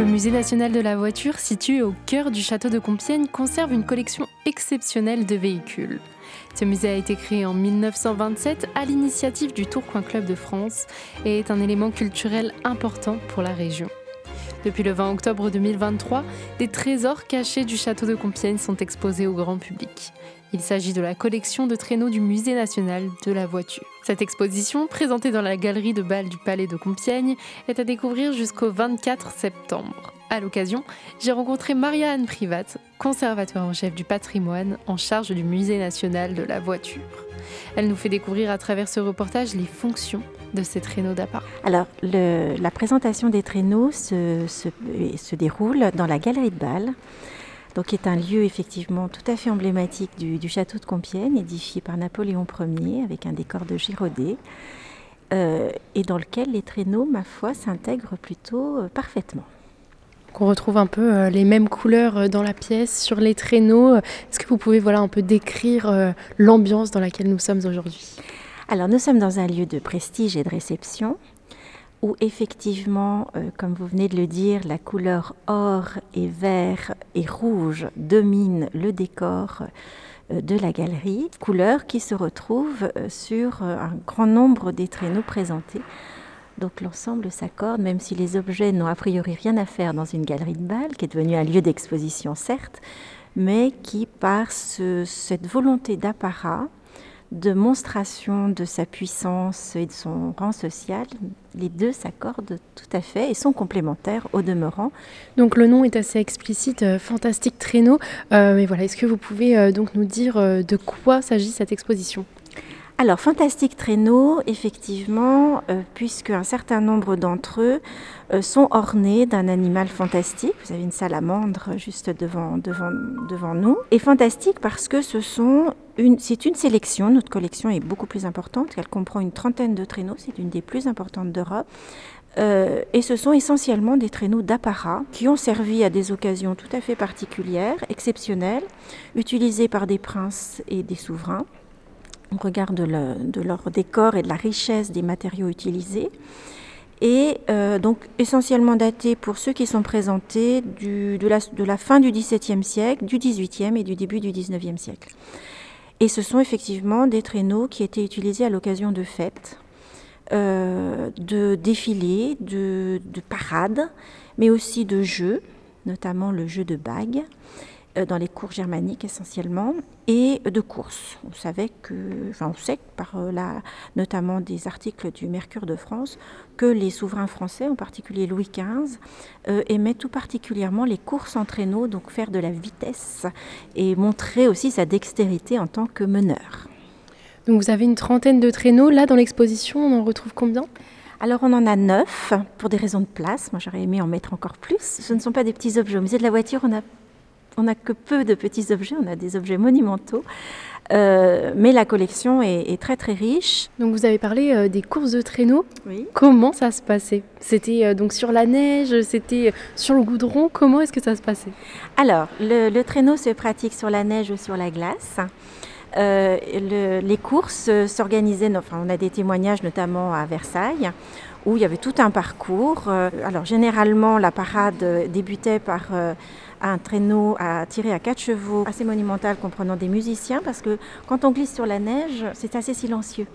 Le Musée national de la voiture, situé au cœur du château de Compiègne, conserve une collection exceptionnelle de véhicules. Ce musée a été créé en 1927 à l'initiative du Tourcoing Club de France et est un élément culturel important pour la région. Depuis le 20 octobre 2023, des trésors cachés du château de Compiègne sont exposés au grand public. Il s'agit de la collection de traîneaux du Musée national de la voiture. Cette exposition, présentée dans la galerie de bal du Palais de Compiègne, est à découvrir jusqu'au 24 septembre. À l'occasion, j'ai rencontré Maria-Anne Privat, conservateur en chef du patrimoine en charge du Musée national de la voiture. Elle nous fait découvrir à travers ce reportage les fonctions de ces traîneaux d'apparat. Alors, la présentation des traîneaux se, se, déroule dans la galerie de bal donc qui est un lieu effectivement tout à fait emblématique du, château de Compiègne, édifié par Napoléon Ier avec un décor de Girodet, euh, et dans lequel les traîneaux, ma foi, s'intègrent plutôt euh, parfaitement. On retrouve un peu euh, les mêmes couleurs dans la pièce, sur les traîneaux. Est-ce que vous pouvez voilà, un peu décrire l'ambiance dans laquelle nous sommes aujourd'hui? Alors nous sommes dans un lieu de prestige et de réception où effectivement, euh, comme vous venez de le dire, la couleur or et vert et rouge domine le décor euh, de la galerie, couleur qui se retrouve euh, sur un grand nombre des traîneaux présentés. Donc l'ensemble s'accorde, même si les objets n'ont a priori rien à faire dans une galerie de bal, qui est devenue un lieu d'exposition certes, mais qui par cette volonté d'apparat, de monstration de sa puissance et de son rang social, les deux s'accordent tout à fait et sont complémentaires au demeurant. Donc le nom est assez explicite, euh, Fantastique Traîneau. Euh, mais voilà, est-ce que vous pouvez euh, donc nous dire de quoi s'agit cette exposition? Alors, Fantastique Traîneau, effectivement, puisque un certain nombre d'entre eux sont ornés d'un animal fantastique. Vous avez une salamandre juste devant, nous. Et fantastique parce que ce sont c'est une sélection. Notre collection est beaucoup plus importante. Elle comprend une trentaine de traîneaux. C'est une des plus importantes d'Europe. Euh, et ce sont essentiellement des traîneaux d'apparat qui ont servi à des occasions tout à fait particulières, exceptionnelles, utilisés par des princes et des souverains. On regarde de, leur décor et de la richesse des matériaux utilisés. Et euh, donc essentiellement datés pour ceux qui sont présentés de, la, de fin du XVIIe siècle, du XVIIIe et du début du XIXe siècle. Et ce sont effectivement des traîneaux qui étaient utilisés à l'occasion de fêtes, euh, de défilés, de, parades, mais aussi de jeux, notamment le jeu de bagues. Euh, dans les cours germaniques essentiellement, et de courses. On savait que, enfin on sait par euh, notamment des articles du Mercure de France, que les souverains français, en particulier Louis XV, euh, aimaient tout particulièrement les courses en traîneau, donc faire de la vitesse et montrer aussi sa dextérité en tant que meneur. Donc vous avez une trentaine de traîneaux. Là, dans l'exposition, on en retrouve combien? Alors on en a neuf pour des raisons de place. Moi j'aurais aimé en mettre encore plus. Ce ne sont pas des petits objets. Au musée de la voiture, on a on n'a que peu de petits objets, on a des objets monumentaux. Euh, mais la collection est, très très riche. Donc vous avez parlé euh, des courses de traîneaux. Oui. Comment ça se passait? C'était euh, donc sur la neige, c'était sur le goudron. Comment est-ce que ça se passait? Alors le, traîneau se pratique sur la neige ou sur la glace. Les courses s'organisaient, enfin on a des témoignages notamment à Versailles où il y avait tout un parcours. alors généralement la parade débutait par un traîneau à tirer à quatre chevaux assez monumental comprenant des musiciens parce que quand on glisse sur la neige, c'est assez silencieux.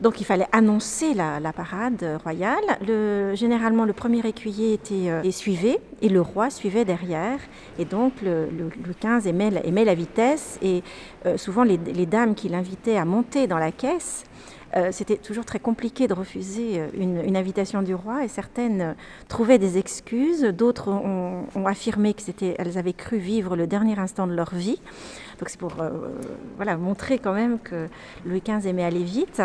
Donc il fallait annoncer la, parade royale. Le, généralement, le premier écuyer était euh, suivait et le roi suivait derrière. Et donc le, le, 15 aimait, aimait, la vitesse et euh, souvent les, les dames qui l'invitaient à monter dans la caisse euh, c'était toujours très compliqué de refuser euh, une, invitation du roi et certaines euh, trouvaient des excuses, d'autres ont, affirmé qu'elles avaient cru vivre le dernier instant de leur vie. Donc c'est pour voilà, montrer quand même que Louis XV aimait aller vite.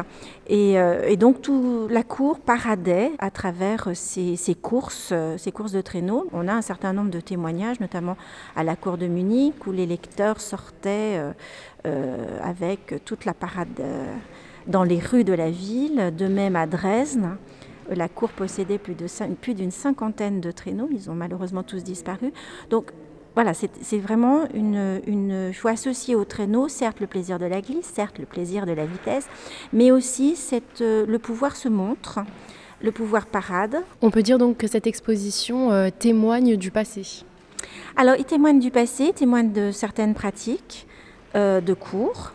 Et, donc toute la cour paradait à travers ces, courses, courses de traîneaux. On a un certain nombre de témoignages, notamment à la cour de Munich, où les lecteurs sortaient avec toute la parade dans les rues de la ville. De même à Dresde, la cour possédait plus, d'une cinquantaine de traîneaux. Ils ont malheureusement tous disparu. Donc voilà, c'est vraiment une, une. Il faut associer au traîneau, certes, le plaisir de la glisse, certes, le plaisir de la vitesse, mais aussi cette, le pouvoir se montre. le pouvoir parade. On peut dire donc que cette exposition euh, témoigne du passé. Alors, il témoigne du passé, témoigne de certaines pratiques euh, de cours.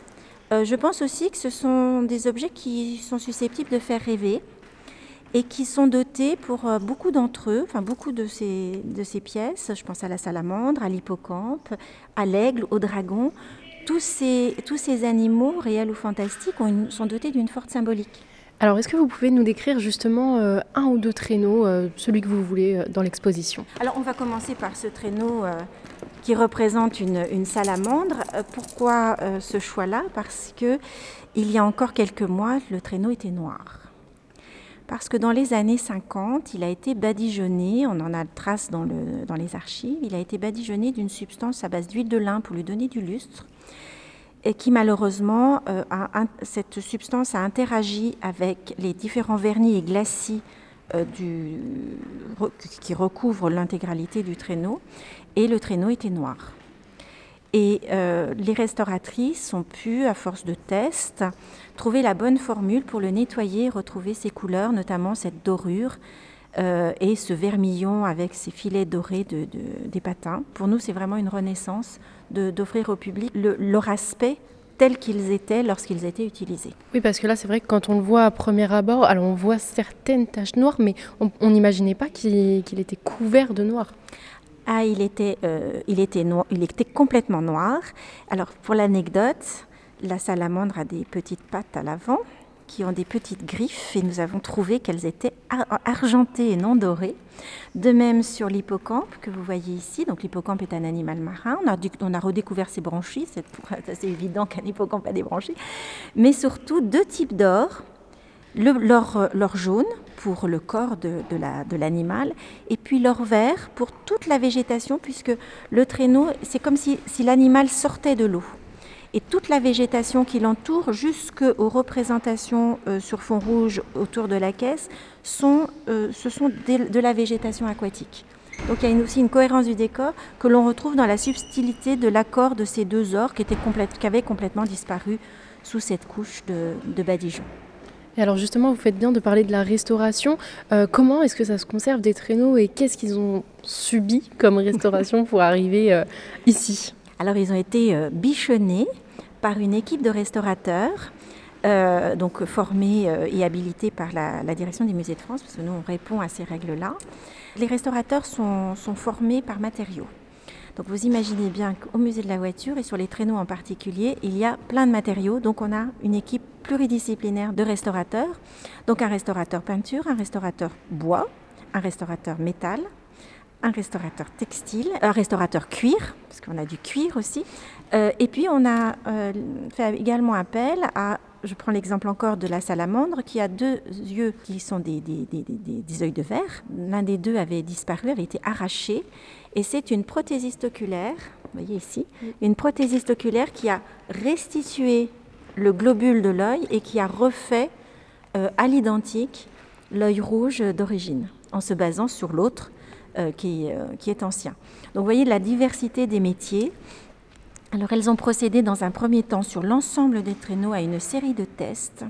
Euh, je pense aussi que ce sont des objets qui sont susceptibles de faire rêver et qui sont dotés pour beaucoup d'entre eux, enfin beaucoup de ces, de ces pièces, je pense à la salamandre, à l'hippocampe, à l'aigle, au dragon, tous ces, tous ces animaux, réels ou fantastiques, sont dotés d'une forte symbolique. Alors, est-ce que vous pouvez nous décrire justement euh, un ou deux traîneaux, euh, celui que vous voulez euh, dans l'exposition? Alors, on va commencer par ce traîneau qui représente une, salamandre. pourquoi ce choix-là? Parce que il y a encore quelques mois, le traîneau était noir. Parce que dans les années 50, il a été badigeonné, on en a trace dans, le, dans les archives, il a été badigeonné d'une substance à base d'huile de lin pour lui donner du lustre et qui malheureusement, euh, cette substance a interagi avec les différents vernis et glacis euh, qui recouvrent l'intégralité du traîneau, et le traîneau était noir. Et euh, les restauratrices ont pu, à force de tests, trouver la bonne formule pour le nettoyer et retrouver ses couleurs, notamment cette dorure et ce vermillon avec ces filets dorés de, des patins. Pour nous, c'est vraiment une renaissance d'offrir au public leur aspect tels qu'ils étaient lorsqu'ils étaient utilisés. Oui, parce que là, c'est vrai que quand on le voit à premier abord, alors on voit certaines taches noires, mais on n'imaginait pas qu'il était couvert de noir. Ah, il était, euh, il était complètement noir. Alors, pour l'anecdote, la salamandre a des petites pattes à l'avant qui ont des petites griffes et nous avons trouvé qu'elles étaient argentées et non dorées. De même sur l'hippocampe que vous voyez ici. Donc l'hippocampe est un animal marin. On a, on a redécouvert ses branchies. C'est assez évident qu'un hippocampe a des branchies. Mais surtout deux types d'or. L'or jaune pour le corps de, l'animal et puis l'or vert pour toute la végétation puisque le traîneau, c'est comme si, l'animal sortait de l'eau et toute la végétation qui l'entoure, jusqu'aux représentations euh, sur fond rouge autour de la caisse, sont, euh, ce sont de, la végétation aquatique. Donc il y a aussi une cohérence du décor que l'on retrouve dans la subtilité de l'accord de ces deux ors qui avaient complètement disparu sous cette couche de, de badigeon. Alors justement, vous faites bien de parler de la restauration. Euh, comment est-ce que ça se conserve des traîneaux et qu'est-ce qu'ils ont subi comme restauration pour arriver ici? Alors ils ont été bichonnés par une équipe de restaurateurs, euh, donc formés euh, et habilités par la, direction des musées de France, parce que nous, on répond à ces règles-là. Les restaurateurs sont, formés par matériaux. Donc vous imaginez bien qu'au musée de la voiture et sur les traîneaux en particulier, il y a plein de matériaux. Donc on a une équipe pluridisciplinaire de restaurateurs. Donc un restaurateur peinture, un restaurateur bois, un restaurateur métal, un restaurateur textile, un restaurateur cuir, parce qu'on a du cuir aussi. Euh, et puis on a euh, fait également appel à, je prends l'exemple encore de la salamandre, qui a deux yeux qui sont des, des, des, des yeux de verre. L'un des deux avait disparu, avait été arraché. Et c'est une prothésiste oculaire, vous voyez ici, une prothésiste oculaire qui a restitué le globule de l'œil et qui a refait euh, à l'identique l'œil rouge d'origine, en se basant sur l'autre euh, qui, euh, qui, est ancien. Donc vous voyez la diversité des métiers. Alors elles ont procédé dans un premier temps sur l'ensemble des traîneaux à une série de tests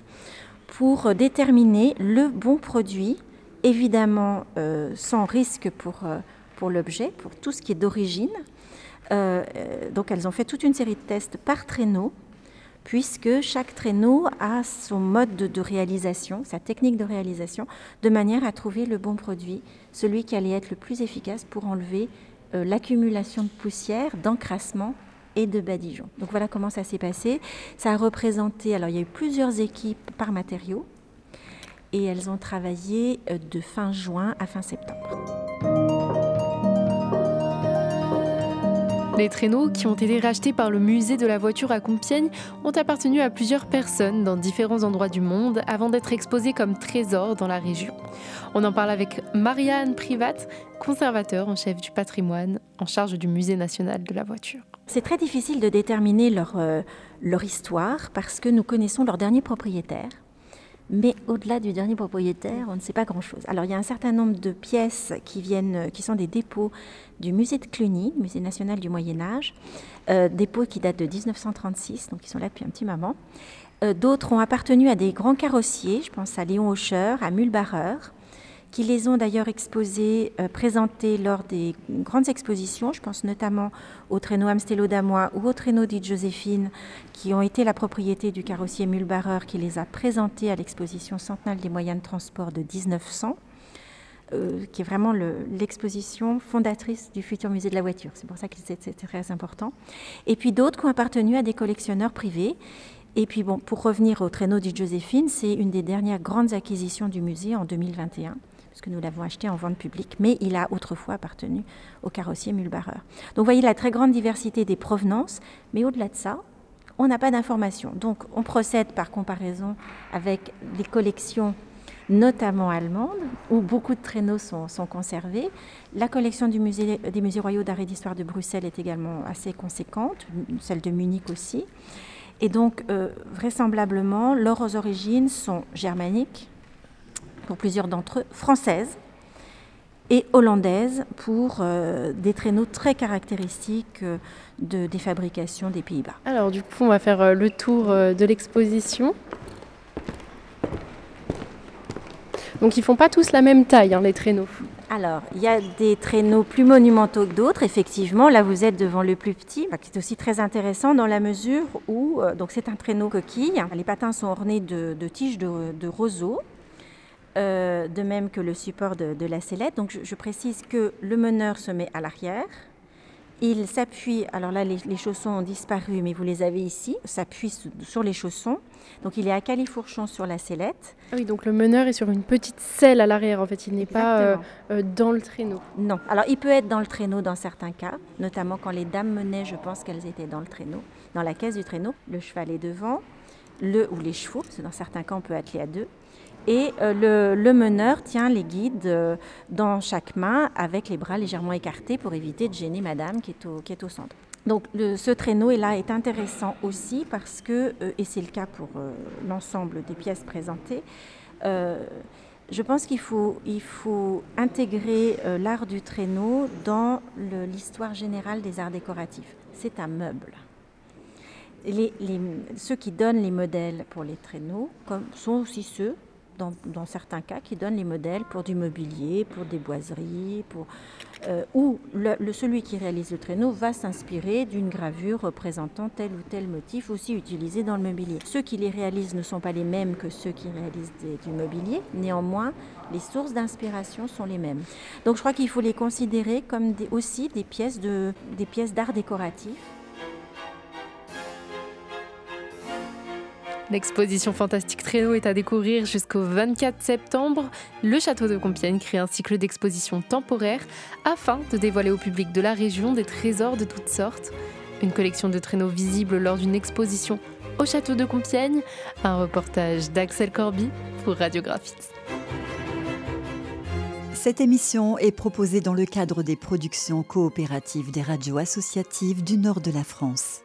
pour déterminer le bon produit, évidemment euh, sans risque pour, pour l'objet, pour tout ce qui est d'origine. donc elles ont fait toute une série de tests par traîneau puisque chaque traîneau a son mode de, réalisation, sa technique de réalisation, de manière à trouver le bon produit, celui qui allait être le plus efficace pour enlever euh, l'accumulation de poussière, d'encrassement et de badigeons. Donc voilà comment ça s'est passé. Ça a représenté, alors il y a eu plusieurs équipes par matériau, et elles ont travaillé euh, de fin juin à fin septembre. Les traîneaux, qui ont été rachetés par le musée de la voiture à Compiègne, ont appartenu à plusieurs personnes dans différents endroits du monde avant d'être exposés comme trésors dans la région. On en parle avec Marianne Privat, conservateur en chef du patrimoine, en charge du musée national de la voiture. C'est très difficile de déterminer leur, euh, leur histoire parce que nous connaissons leur dernier propriétaire mais au-delà du dernier propriétaire, on ne sait pas grand-chose. Alors il y a un certain nombre de pièces qui viennent, qui sont des dépôts du musée de Cluny, musée national du Moyen Âge, euh, dépôts qui datent de 1936, donc ils sont là depuis un petit moment. Euh, d'autres ont appartenu à des grands carrossiers, je pense à Léon Hocher, à Mulbarer, qui les ont d'ailleurs exposés, euh, présentés lors des grandes expositions. Je pense notamment au traîneau Amstello d'Amois ou au traîneau dit Joséphine, qui ont été la propriété du carrossier Mulbarer qui les a présentés à l'exposition centenale des moyens de transport de 1900. Euh, qui est vraiment l'exposition fondatrice du futur musée de la voiture. C'est pour ça que c'était très important. Et puis d'autres qui ont appartenu à des collectionneurs privés. Et puis bon, pour revenir au traîneau du Joséphine, c'est une des dernières grandes acquisitions du musée en 2021 puisque nous l'avons acheté en vente publique, mais il a autrefois appartenu au carrossier Mulbarer. Donc vous voyez la très grande diversité des provenances, mais au-delà de ça, on n'a pas d'informations. Donc on procède par comparaison avec les collections notamment allemandes, où beaucoup de traîneaux sont, conservés. La collection des musées royaux d'art et d'histoire de Bruxelles est également assez conséquente, celle de Munich aussi. Et donc, euh, vraisemblablement, leurs origines sont germaniques, pour plusieurs d'entre eux, françaises et hollandaises pour euh, des traîneaux très caractéristiques euh, de, des fabrications des Pays-Bas. Alors du coup, on va faire euh, le tour de l'exposition. Donc ils font pas tous la même taille, hein, les traîneaux. Alors, il y a des traîneaux plus monumentaux que d'autres, effectivement. Là, vous êtes devant le plus petit, qui est aussi très intéressant dans la mesure où, donc c'est un traîneau coquille. Les patins sont ornés de, tiges de, de roseaux euh, de même que le support de, la sellette. Donc je, précise que le meneur se met à l'arrière. Il s'appuie, alors là les, chaussons ont disparu, mais vous les avez ici, s'appuie sur les chaussons. Donc il est à califourchon sur la sellette. Ah oui, donc le meneur est sur une petite selle à l'arrière en fait, il n'est pas euh, euh, dans le traîneau. Non, alors il peut être dans le traîneau dans certains cas, notamment quand les dames menaient, je pense qu'elles étaient dans le traîneau, dans la caisse du traîneau. Le cheval est devant, le ou les chevaux, parce que dans certains cas on peut atteler à deux. Et euh, le, meneur tient les guides euh, dans chaque main avec les bras légèrement écartés pour éviter de gêner madame qui est au, qui est au centre. Donc ce traîneau est là est intéressant aussi parce que, euh, et c'est le cas pour l'ensemble des pièces présentées, je pense qu'il faut, il faut intégrer l'art du traîneau dans l'histoire générale des arts décoratifs. C'est un meuble. Les, ceux qui donnent les modèles pour les traîneaux sont aussi ceux dans, certains cas, qui donnent les modèles pour du mobilier, pour des boiseries, pour, euh, où le, celui qui réalise le traîneau va s'inspirer d'une gravure représentant tel ou tel motif aussi utilisé dans le mobilier. Ceux qui les réalisent ne sont pas les mêmes que ceux qui réalisent du mobilier, néanmoins, les sources d'inspiration sont les mêmes. Donc je crois qu'il faut les considérer comme aussi des pièces d'art décoratif L'exposition Fantastique Traîneau est à découvrir jusqu'au 24 septembre. Le château de Compiègne crée un cycle d'exposition temporaire afin de dévoiler au public de la région des trésors de toutes sortes. Une collection de traîneaux visibles lors d'une exposition au château de Compiègne. Un reportage d'Axel Corby pour Radiographite. Cette émission est proposée dans le cadre des productions coopératives des radios associatives du nord de la France.